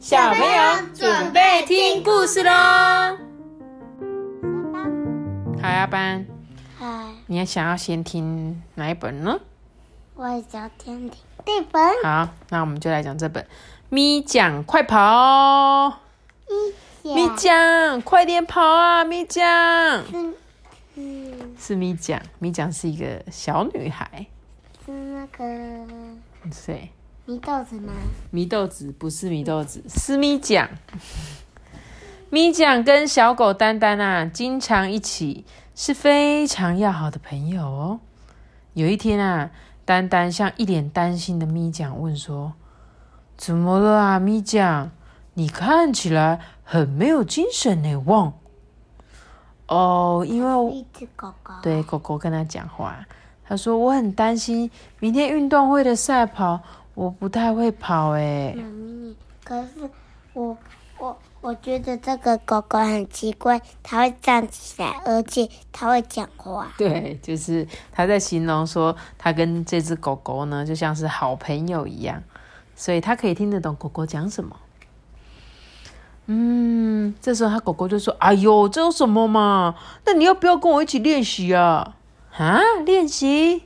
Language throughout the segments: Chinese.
小朋友准备听故事喽。好，阿班，嗨，你还想要先听哪一本呢？我也想听听这本好，那我们就来讲这本《咪酱快跑》。咪讲酱，快点跑啊！咪酱是嗯是咪酱，咪酱是一个小女孩。是那个谁？米豆子吗？米豆子不是米豆子，是咪酱。咪酱跟小狗丹丹啊，经常一起，是非常要好的朋友哦。有一天啊，丹丹向一脸担心的咪酱问说：“怎么了啊，咪酱？你看起来很没有精神呢，汪。”哦，因为我一只狗狗。对，狗狗跟他讲话，他说：“我很担心明天运动会的赛跑，我不太会跑。”哎，妈咪，可是我我我觉得这个狗狗很奇怪，它会站起来，而且它会讲话。对，就是他在形容说，他跟这只狗狗呢，就像是好朋友一样，所以他可以听得懂狗狗讲什么。嗯，这时候他狗狗就说：“哎呦，这有什么嘛？那你要不要跟我一起练习啊？啊，练习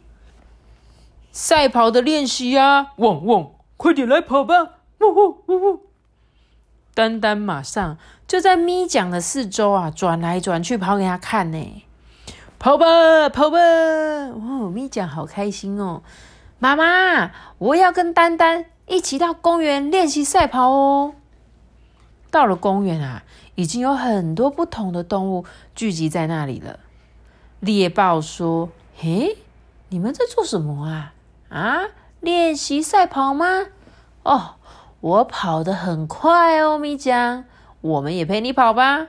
赛跑的练习啊！汪汪，快点来跑吧！呜呜呜呜！”丹丹马上就在咪讲的四周啊转来转去，跑给他看呢。跑吧，跑吧！哦，咪酱好开心哦。妈妈，我要跟丹丹一起到公园练习赛跑哦。到了公园啊，已经有很多不同的动物聚集在那里了。猎豹说：“嘿，你们在做什么啊？啊，练习赛跑吗？哦，我跑得很快哦，咪酱，我们也陪你跑吧。”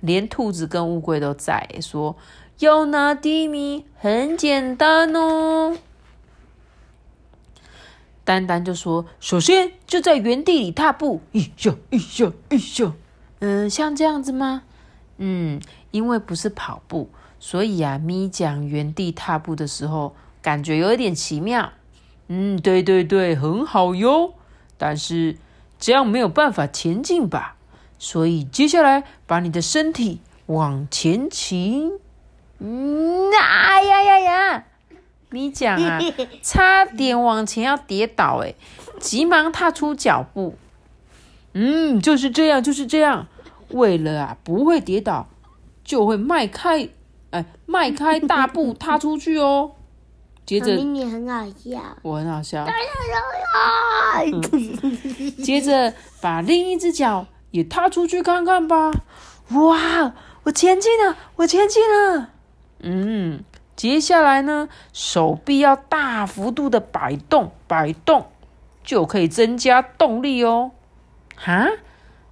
连兔子跟乌龟都在说：“要拿第一名很简单哦。”丹丹就说：“首先就在原地里踏步，一下一下一下，嗯，像这样子吗？嗯，因为不是跑步，所以啊，咪讲原地踏步的时候，感觉有一点奇妙。嗯，对对对，很好哟。但是这样没有办法前进吧？所以接下来把你的身体往前倾。嗯，哎呀呀呀！你讲啊，差点往前要跌倒，哎，急忙踏出脚步。嗯，就是这样，就是这样。为了啊，不会跌倒，就会迈开，哎，迈开大步踏出去哦。接着妈咪，你很好笑。我很好笑，啊！接着把另一只脚也踏出去看看吧。哇，我前进了，我前进了。嗯，接下来呢，手臂要大幅度的摆动，摆动就可以增加动力哦。哈，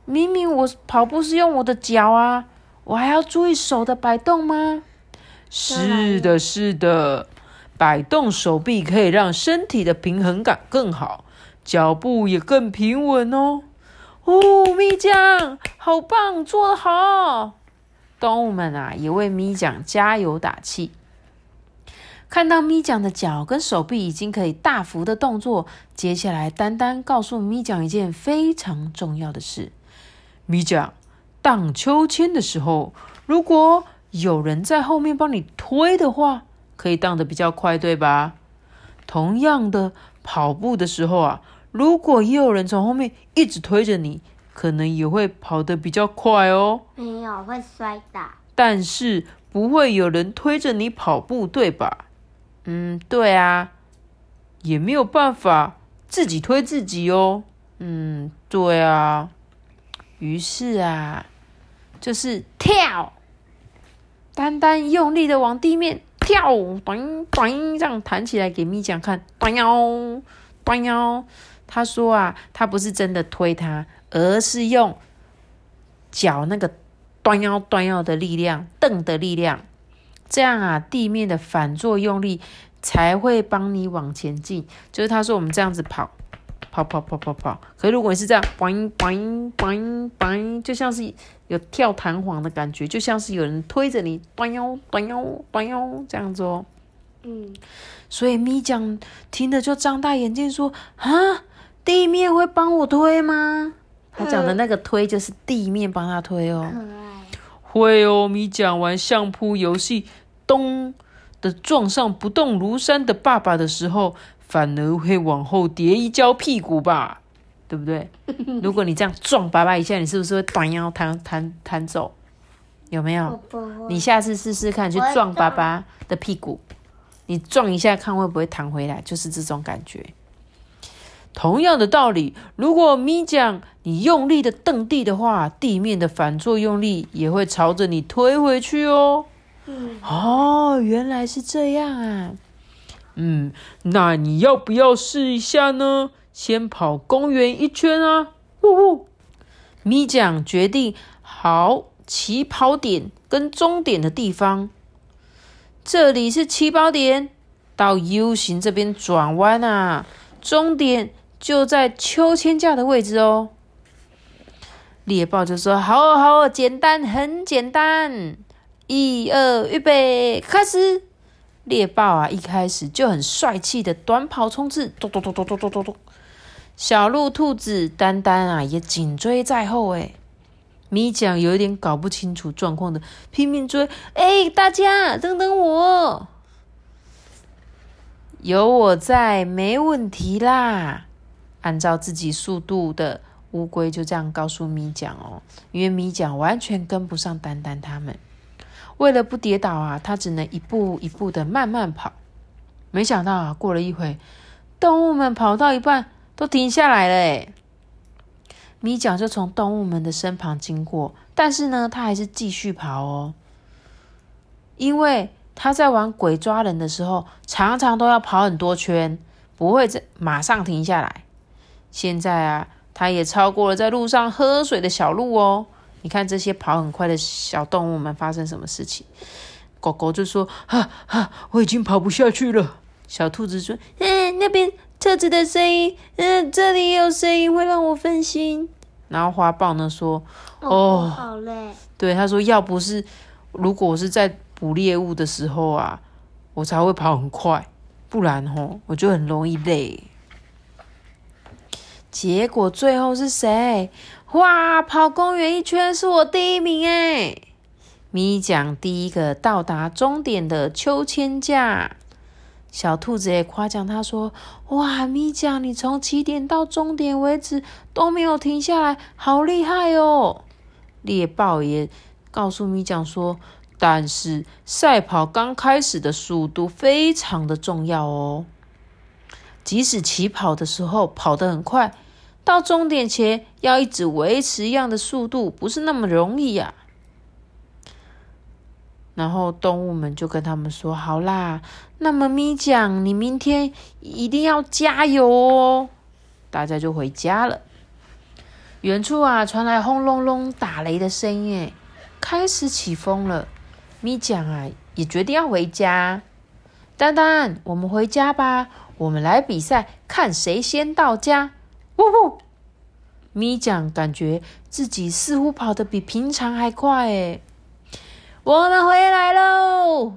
明明我跑步是用我的脚啊，我还要注意手的摆动吗？是的，是的，摆动手臂可以让身体的平衡感更好，脚步也更平稳哦。哦，咪酱，好棒，做得好！动物们啊，也为咪酱加油打气。看到咪酱的脚跟手臂已经可以大幅的动作，接下来丹丹告诉咪酱一件非常重要的事：咪酱荡秋千的时候，如果有人在后面帮你推的话，可以荡得比较快，对吧？同样的，跑步的时候啊，如果也有人从后面一直推着你，可能也会跑得比较快哦。没有会摔倒。但是不会有人推着你跑步，对吧？嗯，对啊，也没有办法自己推自己哦。嗯，对啊。于是啊，就是跳，丹丹用力的往地面跳，短短这样弹起来给咪酱看，咚腰，咚腰。他说啊，他不是真的推他，而是用脚那个端腰端腰的力量，蹬的力量，这样啊，地面的反作用力才会帮你往前进。就是他说我们这样子跑，跑跑跑跑跑。可是如果你是这样，boing boing boing boing，就像是有跳弹簧的感觉，就像是有人推着你，端腰端腰端腰这样子哦。嗯，所以咪酱听着就张大眼睛说：“啊，地面会帮我推吗？他讲的那个推就是地面帮他推哦。会哦，咪讲玩相扑游戏，咚的撞上不动如山的爸爸的时候，反而会往后跌一跤屁股吧？对不对？如果你这样撞爸爸一下，你是不是会短腰弹弹弹走？有没有？你下次试试看，去撞爸爸的屁股，你撞一下看会不会弹回来，就是这种感觉。同样的道理，如果咪讲你用力的蹬地的话，地面的反作用力也会朝着你推回去哦。嗯，哦，原来是这样啊。嗯，那你要不要试一下呢？先跑公园一圈啊！呜呜。咪酱决定好起跑点跟终点的地方，这里是起跑点，到 U 型这边转弯啊，终点就在秋千架的位置哦。猎豹就说：“好哦好哦，简单，很简单。一二，预备，开始！”猎豹啊，一开始就很帅气的短跑冲刺，咚咚咚咚咚咚咚咚。小鹿、兔子、丹丹啊，也紧追在后。哎，咪讲有一点搞不清楚状况的，拼命追。哎，大家等等我，有我在，没问题啦。按照自己速度的乌龟就这样告诉咪讲哦，因为咪讲完全跟不上丹丹他们。为了不跌倒啊，他只能一步一步的慢慢跑。没想到啊，过了一会，动物们跑到一半都停下来了。诶咪讲就从动物们的身旁经过，但是呢，他还是继续跑哦，因为他在玩鬼抓人的时候，常常都要跑很多圈，不会在马上停下来。现在啊，他也超过了在路上喝水的小鹿哦。你看这些跑很快的小动物们发生什么事情？狗狗就说：“哈哈，我已经跑不下去了。”小兔子说：“嗯，那边车子的声音，嗯，这里也有声音，会让我分心。”然后花豹呢说：“哦好累。对，他说要不是如果我是在捕猎物的时候啊，我才会跑很快，不然吼我就很容易累。”结果最后是谁？哇！跑公园一圈是我第一名哎！咪讲第一个到达终点的秋千架，小兔子也夸奖他说：“哇，咪讲你从起点到终点为止都没有停下来，好厉害哦！”猎豹也告诉咪讲说：“但是赛跑刚开始的速度非常的重要哦，即使起跑的时候跑得很快。”到终点前要一直维持一样的速度，不是那么容易呀、然后动物们就跟他们说：“好啦，那么咪讲，你明天一定要加油哦。”大家就回家了。远处啊，传来轰隆隆打雷的声音，开始起风了。咪讲啊，也决定要回家。丹丹，我们回家吧，我们来比赛，看谁先到家。呜呼！咪讲感觉自己似乎跑得比平常还快诶。我们回来喽！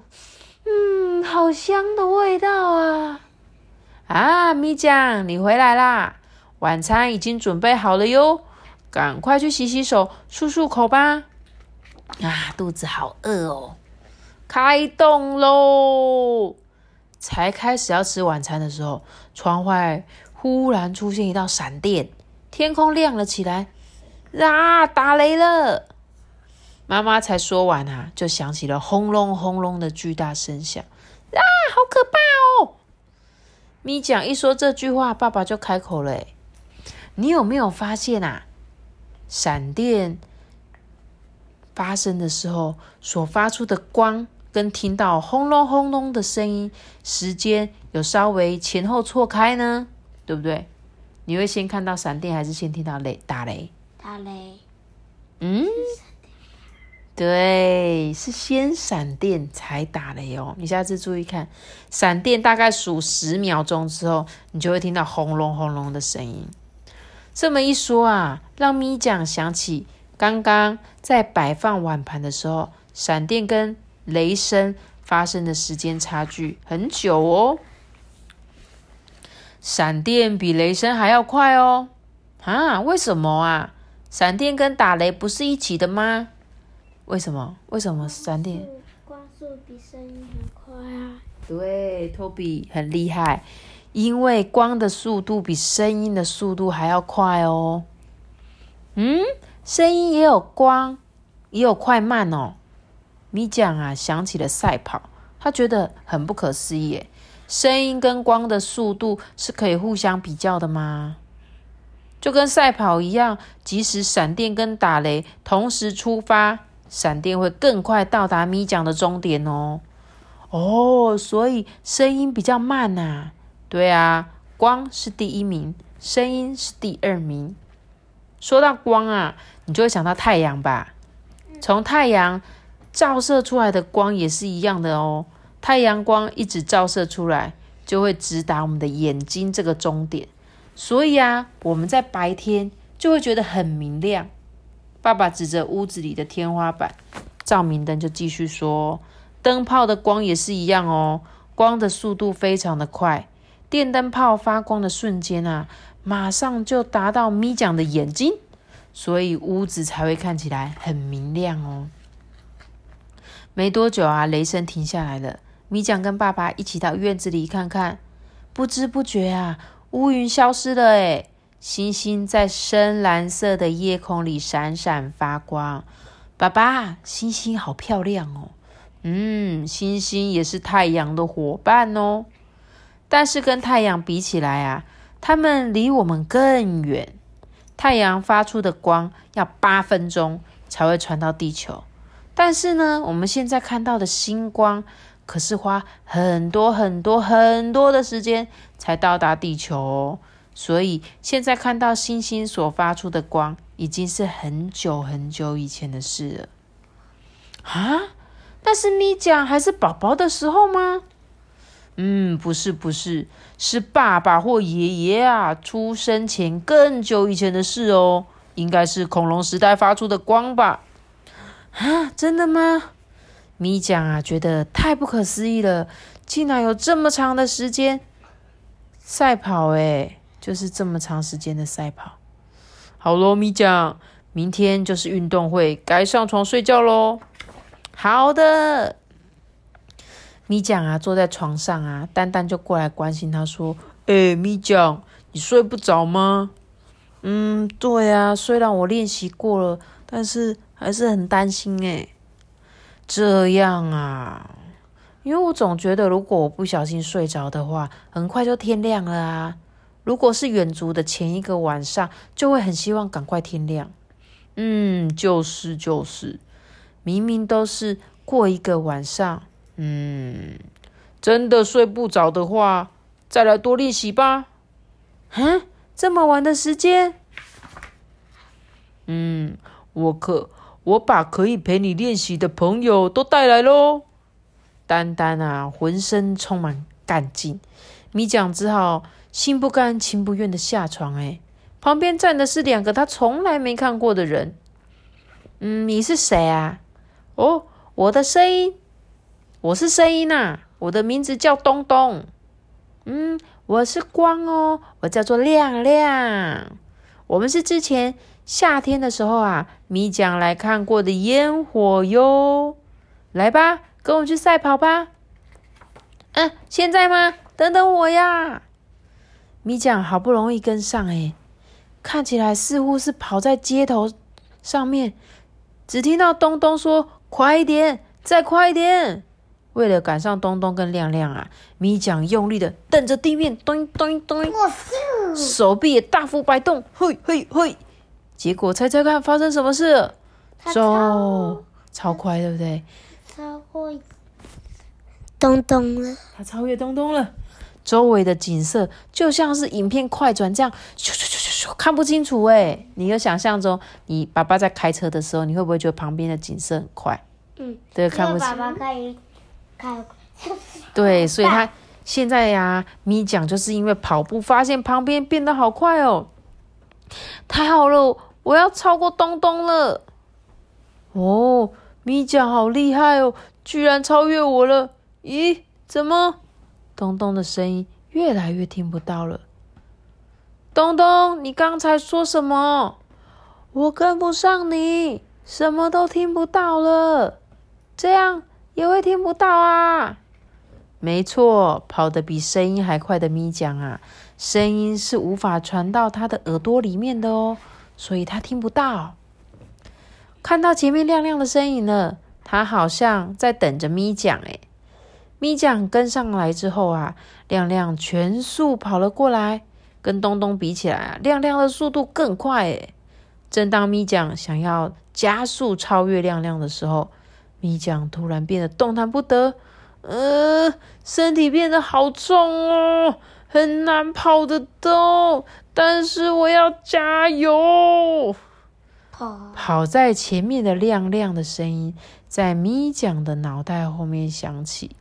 嗯，好香的味道啊！啊，咪讲，你回来啦！晚餐已经准备好了哟，赶快去洗洗手、漱漱口吧。啊，肚子好饿哦！开动喽！才开始要吃晚餐的时候，窗外。忽然出现一道闪电，天空亮了起来，啊！打雷了！妈妈才说完啊，就响起了轰隆轰隆的巨大声响，啊！好可怕哦！咪讲一说这句话，爸爸就开口了：“你有没有发现啊？闪电发生的时候所发出的光，跟听到轰隆轰隆的声音，时间有稍微前后错开呢？”对不对？你会先看到闪电，还是先听到雷打雷？打雷。嗯，对，是先闪电才打雷哦。你下次注意看，闪电大概数十秒钟之后，你就会听到轰隆轰隆的声音。这么一说啊，让咪讲想起刚刚在摆放碗盘的时候，闪电跟雷声发生的时间差距很久哦。闪电比雷声还要快哦。啊，为什么啊？闪电跟打雷不是一起的吗？为什么？为什么闪电？光速比声音很快啊。对，Toby 很厉害，因为光的速度比声音的速度还要快哦。嗯，声音也有光，也有快慢哦。米酱啊，想起了赛跑，他觉得很不可思议。声音跟光的速度是可以互相比较的吗？就跟赛跑一样，即使闪电跟打雷同时出发，闪电会更快到达米酱的终点哦。哦，所以声音比较慢呐。对啊，光是第一名，声音是第二名。说到光啊，你就会想到太阳吧？从太阳。照射出来的光也是一样的哦。太阳光一直照射出来，就会直达我们的眼睛这个终点。所以啊，我们在白天就会觉得很明亮。爸爸指着屋子里的天花板，照明灯就继续说：“灯泡的光也是一样哦，光的速度非常的快。电灯泡发光的瞬间啊，马上就达到咪酱的眼睛，所以屋子才会看起来很明亮哦。”没多久啊，雷声停下来了。米酱跟爸爸一起到院子里看看，不知不觉啊，乌云消失了。诶星星在深蓝色的夜空里闪闪发光。爸爸，星星好漂亮哦。嗯，星星也是太阳的伙伴哦。但是跟太阳比起来啊，它们离我们更远。太阳发出的光要八分钟才会传到地球。但是呢，我们现在看到的星光，可是花很多很多很多的时间才到达地球哦。所以现在看到星星所发出的光，已经是很久很久以前的事了。啊，那是咪酱还是宝宝的时候吗？嗯，不是，不是，是爸爸或爷爷啊出生前更久以前的事哦。应该是恐龙时代发出的光吧。啊，真的吗？米酱啊，觉得太不可思议了，竟然有这么长的时间赛跑，诶就是这么长时间的赛跑。好喽，米酱，明天就是运动会，该上床睡觉喽。好的，米酱啊，坐在床上啊，丹丹就过来关心他说：“哎，米酱，你睡不着吗？”“嗯，对啊，虽然我练习过了，但是……”还是很担心诶。这样啊，因为我总觉得如果我不小心睡着的话，很快就天亮了啊。如果是远足的前一个晚上，就会很希望赶快天亮。嗯，就是就是，明明都是过一个晚上，嗯，真的睡不着的话，再来多练习吧。嗯，这么晚的时间，嗯，我可。我把可以陪你练习的朋友都带来喽。丹丹啊，浑身充满干劲。米酱只好心不甘情不愿的下床。哎，旁边站的是两个他从来没看过的人。嗯，你是谁啊？哦，我的声音，我是声音呐。我的名字叫东东。嗯，我是光哦，我叫做亮亮。我们是之前。夏天的时候啊，米酱来看过的烟火哟，来吧，跟我去赛跑吧。嗯，现在吗？等等我呀！米酱好不容易跟上，哎，看起来似乎是跑在街头上面，只听到东东说：“快一点，再快一点！”为了赶上东东跟亮亮啊，米酱用力的蹬着地面，咚咚咚，手臂也大幅摆动，嘿嘿嘿。结果猜猜看发生什么事？超超快，对不对？超快，东东了。他超越东东了。周围的景色就像是影片快转这样，咻咻咻咻咻，看不清楚哎。你有想象中，你爸爸在开车的时候，你会不会觉得旁边的景色很快？嗯，对，看不清。爸爸可以开。对，所以他现在呀，咪讲就是因为跑步发现旁边变得好快哦，太好了。我要超过东东了！哦，米酱好厉害哦，居然超越我了！咦，怎么？东东的声音越来越听不到了。东东，你刚才说什么？我跟不上你，什么都听不到了。这样也会听不到啊？没错，跑得比声音还快的咪讲啊，声音是无法传到他的耳朵里面的哦，所以他听不到。看到前面亮亮的身影了，他好像在等着咪讲诶。咪酱跟上来之后啊，亮亮全速跑了过来，跟东东比起来啊，亮亮的速度更快诶。正当咪酱想要加速超越亮亮的时候，咪酱突然变得动弹不得，呃，身体变得好重哦，很难跑得动。但是我要加油！跑跑在前面的亮亮的声音在咪酱的脑袋后面响起。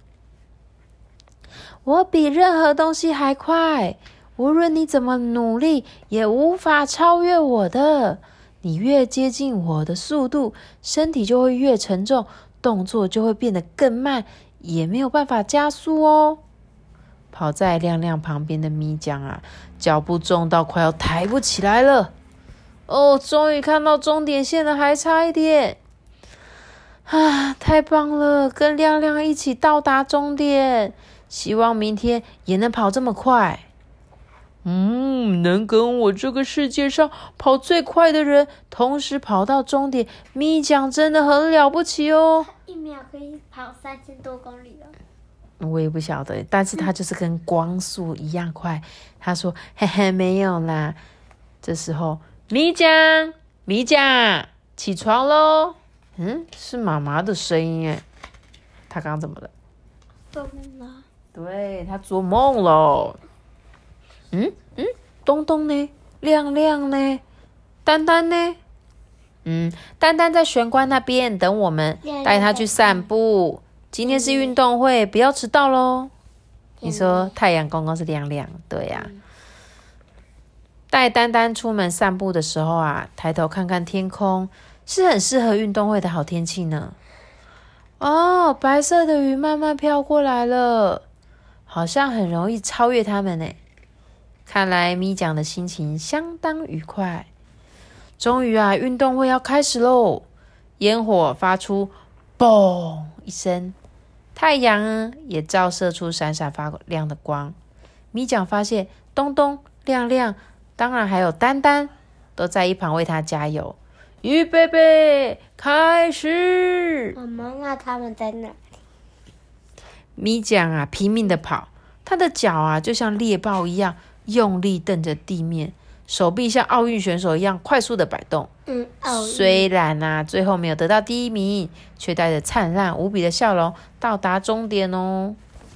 我比任何东西还快，无论你怎么努力，也无法超越我的。你越接近我的速度，身体就会越沉重，动作就会变得更慢，也没有办法加速哦。跑在亮亮旁边的咪酱啊，脚步重到快要抬不起来了。哦，终于看到终点线了，还差一点。啊，太棒了，跟亮亮一起到达终点。希望明天也能跑这么快。嗯，能跟我这个世界上跑最快的人同时跑到终点，咪酱真的很了不起哦。一秒可以跑三千多公里了。我也不晓得，但是他就是跟光速一样快。他说：“嘿嘿，没有啦。”这时候，米酱，米酱，起床喽！嗯，是妈妈的声音哎。他刚刚怎么了？做梦了？对他做梦喽。嗯嗯，东东呢？亮亮呢？丹丹呢？嗯，丹丹在玄关那边等我们，带他去散步。今天是运动会，不要迟到喽。你说太阳公公是亮亮，对呀。带丹丹出门散步的时候啊，抬头看看天空，是很适合运动会的好天气呢。哦，白色的云慢慢飘过来了。好像很容易超越他们呢。看来咪酱的心情相当愉快。终于啊，运动会要开始喽！烟火发出“嘣”一声，太阳也照射出闪闪发亮的光。米酱发现东东、亮亮，当然还有丹丹，都在一旁为他加油。预备备，开始！妈妈，那他们在哪？咪酱啊，拼命的跑，他的脚啊就像猎豹一样用力蹬着地面，手臂像奥运选手一样快速的摆动。嗯，虽然啊最后没有得到第一名，却带着灿烂无比的笑容到达终点哦。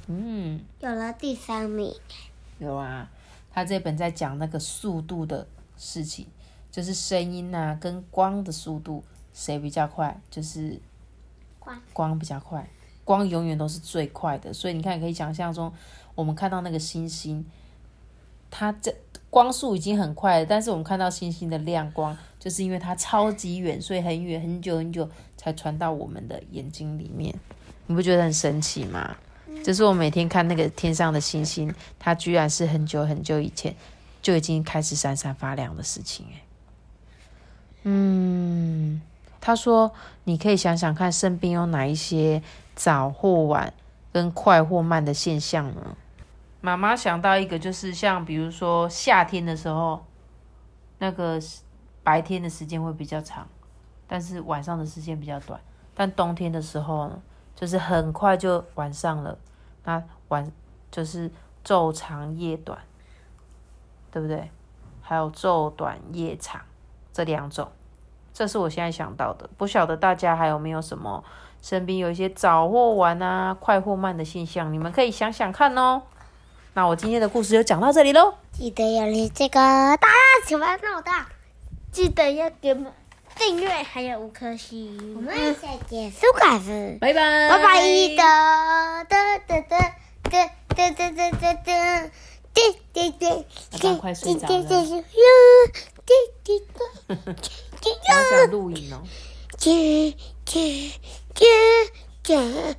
嗯，有了第三名。有啊，他这本在讲那个速度的事情，就是声音啊跟光的速度谁比较快，就是光光比较快。光永远都是最快的，所以你看，可以想象中，我们看到那个星星，它这光速已经很快了，但是我们看到星星的亮光，就是因为它超级远，所以很远很久很久才传到我们的眼睛里面。你不觉得很神奇吗？就是我每天看那个天上的星星，它居然是很久很久以前就已经开始闪闪发亮的事情诶。嗯，他说，你可以想想看，身边有哪一些。早或晚跟快或慢的现象呢？妈妈想到一个，就是像比如说夏天的时候，那个白天的时间会比较长，但是晚上的时间比较短。但冬天的时候呢，就是很快就晚上了，那晚就是昼长夜短，对不对？还有昼短夜长这两种，这是我现在想到的。不晓得大家还有没有什么？身边有一些早或晚啊、快或慢的现象，你们可以想想看哦。那我今天的故事就讲到这里喽。记得要连这个大家喜欢闹大，记得要给我们订阅，还有五颗星。我们下结束开始，拜拜，拜拜。哒哒哒哒哒哒哒哒哒哒，滴滴滴，赶快睡着了。滴滴滴，好想录影哦。姐姐姐姐。